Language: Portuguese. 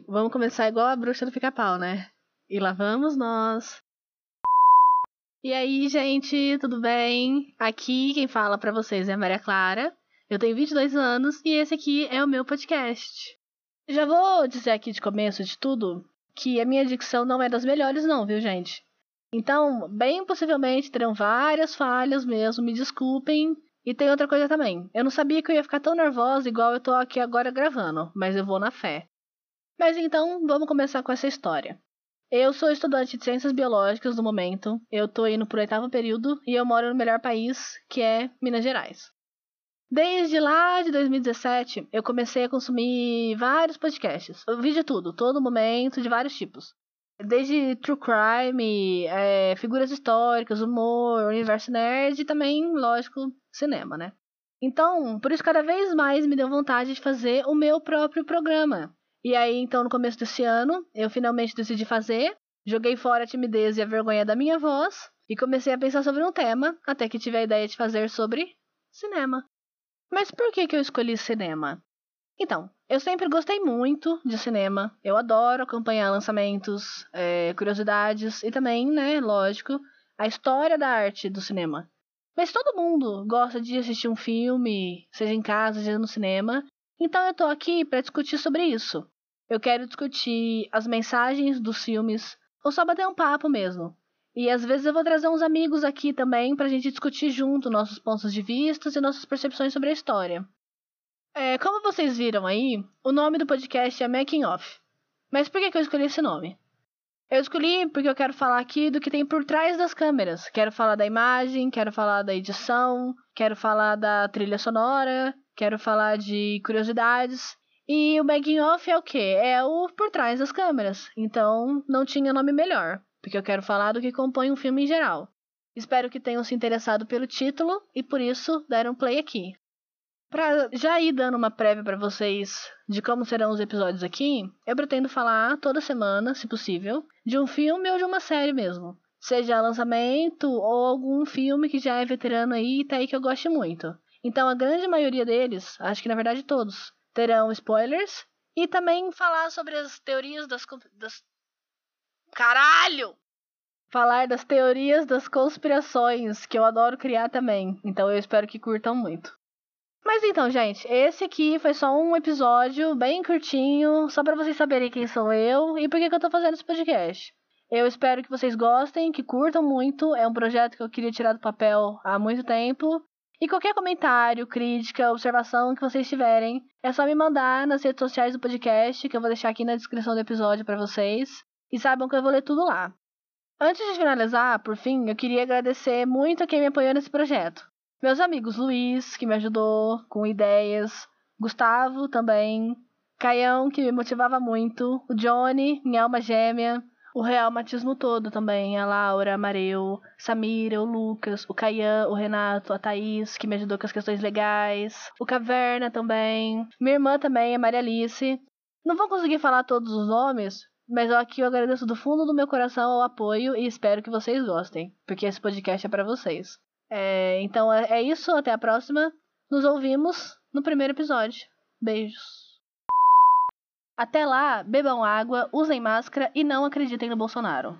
Vamos começar igual a bruxa do pica-pau, né? E lá vamos nós. E aí, gente, tudo bem? Aqui quem fala para vocês é a Maria Clara. Eu tenho 22 anos e esse aqui é o meu podcast. Já vou dizer aqui de começo de tudo que a minha dicção não é das melhores, não, viu, gente? Então, bem possivelmente terão várias falhas mesmo, me desculpem. E tem outra coisa também. Eu não sabia que eu ia ficar tão nervosa igual eu tô aqui agora gravando, mas eu vou na fé. Mas então, vamos começar com essa história. Eu sou estudante de ciências biológicas no momento. Eu tô indo pro oitavo período e eu moro no melhor país, que é Minas Gerais. Desde lá de 2017, eu comecei a consumir vários podcasts. Eu vi de tudo, todo momento, de vários tipos. Desde true crime, é, figuras históricas, humor, universo nerd e também, lógico, cinema, né? Então, por isso cada vez mais me deu vontade de fazer o meu próprio programa. E aí, então, no começo desse ano, eu finalmente decidi fazer, joguei fora a timidez e a vergonha da minha voz e comecei a pensar sobre um tema, até que tive a ideia de fazer sobre cinema. Mas por que, que eu escolhi cinema? Então, eu sempre gostei muito de cinema. Eu adoro acompanhar lançamentos, é, curiosidades e também, né, lógico, a história da arte do cinema. Mas todo mundo gosta de assistir um filme, seja em casa, seja no cinema. Então eu tô aqui para discutir sobre isso. Eu quero discutir as mensagens dos filmes, ou só bater um papo mesmo. E às vezes eu vou trazer uns amigos aqui também pra gente discutir junto nossos pontos de vista e nossas percepções sobre a história. É, como vocês viram aí, o nome do podcast é Making Off. Mas por que, que eu escolhi esse nome? Eu escolhi porque eu quero falar aqui do que tem por trás das câmeras. Quero falar da imagem, quero falar da edição, quero falar da trilha sonora, quero falar de curiosidades. E o making off é o quê? É o por trás das câmeras. Então não tinha nome melhor, porque eu quero falar do que compõe um filme em geral. Espero que tenham se interessado pelo título e por isso deram play aqui. Para já ir dando uma prévia para vocês de como serão os episódios aqui, eu pretendo falar toda semana, se possível, de um filme ou de uma série mesmo. Seja lançamento ou algum filme que já é veterano aí e tá aí que eu goste muito. Então a grande maioria deles, acho que na verdade todos, terão spoilers e também falar sobre as teorias das, das... caralho falar das teorias das conspirações que eu adoro criar também então eu espero que curtam muito mas então gente esse aqui foi só um episódio bem curtinho só para vocês saberem quem sou eu e por que, que eu tô fazendo esse podcast eu espero que vocês gostem, que curtam muito. É um projeto que eu queria tirar do papel há muito tempo. E qualquer comentário, crítica, observação que vocês tiverem, é só me mandar nas redes sociais do podcast, que eu vou deixar aqui na descrição do episódio para vocês. E saibam que eu vou ler tudo lá. Antes de finalizar, por fim, eu queria agradecer muito a quem me apoiou nesse projeto. Meus amigos Luiz, que me ajudou com ideias, Gustavo também, Caião, que me motivava muito, o Johnny, minha alma gêmea, o real matismo todo também. A Laura, a Mareu, Samira, o Lucas, o Caian, o Renato, a Thaís, que me ajudou com as questões legais. O Caverna também. Minha irmã também, a Maria Alice. Não vou conseguir falar todos os nomes, mas aqui eu agradeço do fundo do meu coração o apoio e espero que vocês gostem, porque esse podcast é para vocês. É, então é, é isso, até a próxima. Nos ouvimos no primeiro episódio. Beijos. Até lá, bebam água, usem máscara e não acreditem no Bolsonaro.